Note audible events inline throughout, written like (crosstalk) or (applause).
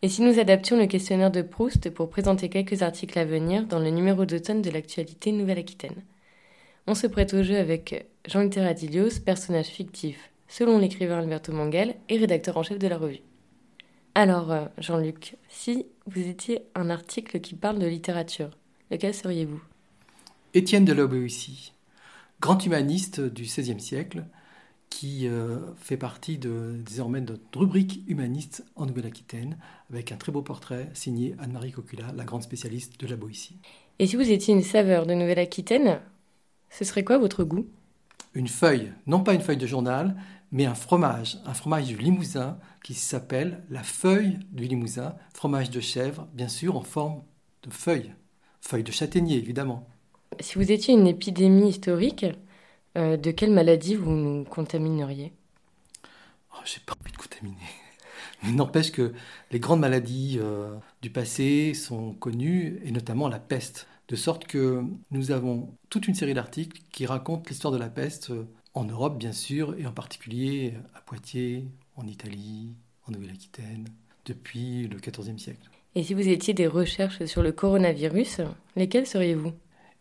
Et si nous adaptions le questionnaire de Proust pour présenter quelques articles à venir dans le numéro d'automne de l'actualité Nouvelle-Aquitaine On se prête au jeu avec Jean-Luc Terradilios, personnage fictif, selon l'écrivain Alberto Manguel et rédacteur en chef de la revue. Alors, euh, Jean-Luc, si vous étiez un article qui parle de littérature, lequel seriez-vous? Étienne de Lobéussy, grand humaniste du XVIe siècle, qui euh, fait partie de, désormais de notre rubrique humaniste en Nouvelle-Aquitaine, avec un très beau portrait signé Anne-Marie Cocula, la grande spécialiste de la Boétie. Et si vous étiez une saveur de Nouvelle-Aquitaine, ce serait quoi votre goût? Une feuille, non pas une feuille de journal, mais un fromage, un fromage du Limousin qui s'appelle la feuille du Limousin, fromage de chèvre, bien sûr en forme de feuille, feuille de châtaignier évidemment. Si vous étiez une épidémie historique, euh, de quelle maladie vous nous contamineriez? Oh, J'ai pas envie de contaminer. (laughs) Mais n'empêche que les grandes maladies euh, du passé sont connues, et notamment la peste. De sorte que nous avons toute une série d'articles qui racontent l'histoire de la peste euh, en Europe, bien sûr, et en particulier à Poitiers, en Italie, en Nouvelle-Aquitaine, depuis le XIVe siècle. Et si vous étiez des recherches sur le coronavirus, lesquelles seriez-vous?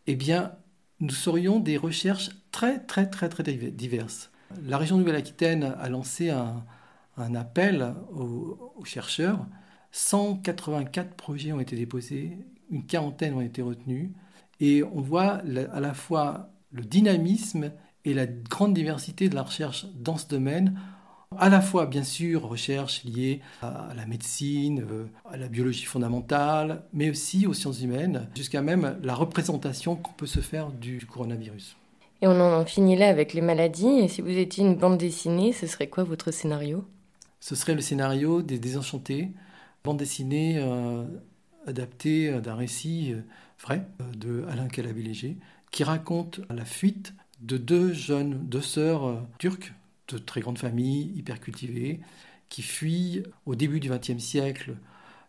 Eh bien, nous serions des recherches très, très, très, très diverses. La région Nouvelle-Aquitaine a lancé un, appel aux, chercheurs. 184 projets ont été déposés, une quarantaine ont été retenus, et on voit à la fois le dynamisme et la grande diversité de la recherche dans ce domaine à la fois, bien sûr, recherche liée à la médecine, euh, à la biologie fondamentale, mais aussi aux sciences humaines, jusqu'à même la représentation qu'on peut se faire du coronavirus. Et on en finit là avec les maladies. Et si vous étiez une bande dessinée, ce serait quoi votre scénario? Ce serait le scénario des Désenchantés, bande dessinée euh, adaptée d'un récit euh, vrai de Alain Calabi-Léger, qui raconte la fuite de deux jeunes, deux sœurs turques de très grandes familles, hyper cultivées, qui fuient au début du XXe siècle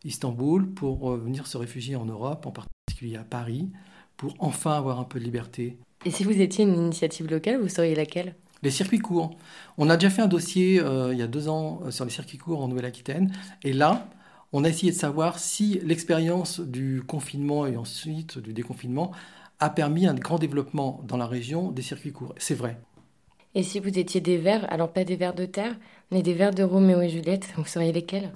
Istanbul pour euh, venir se réfugier en Europe, en particulier à Paris, pour enfin avoir un peu de liberté. Et si vous étiez une initiative locale, vous seriez laquelle? Les circuits courts. On a déjà fait un dossier euh, il y a deux ans euh, sur les circuits courts en Nouvelle-Aquitaine. Et là, on a essayé de savoir si l'expérience du confinement et ensuite du déconfinement a permis un grand développement dans la région des circuits courts. C'est vrai. Et si vous étiez des vers, alors pas des vers de terre, mais des vers de Roméo et Juliette, vous seriez lesquels?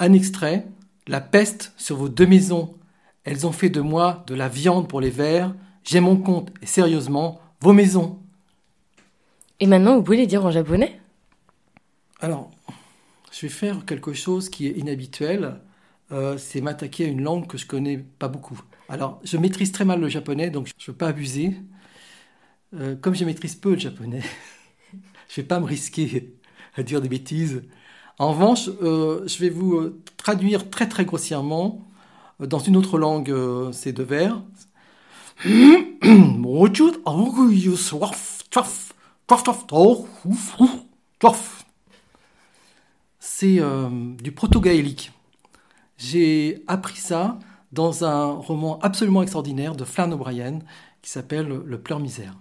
Un extrait La peste sur vos deux maisons. Elles ont fait de moi de la viande pour les vers. J'ai mon compte et sérieusement vos maisons. Et maintenant, vous pouvez les dire en japonais? Alors, je vais faire quelque chose qui est inhabituel. Euh, c'est m'attaquer à une langue que je connais pas beaucoup. Alors, je maîtrise très mal le japonais, donc je ne veux pas abuser. Euh, comme je maîtrise peu le japonais, (laughs) je ne vais pas me risquer à dire des bêtises. En revanche, euh, je vais vous euh, traduire très très grossièrement dans une autre langue ces deux vers. C'est du proto-gaélique. J'ai appris ça dans un roman absolument extraordinaire de Flann O'Brien qui s'appelle Le pleur misère.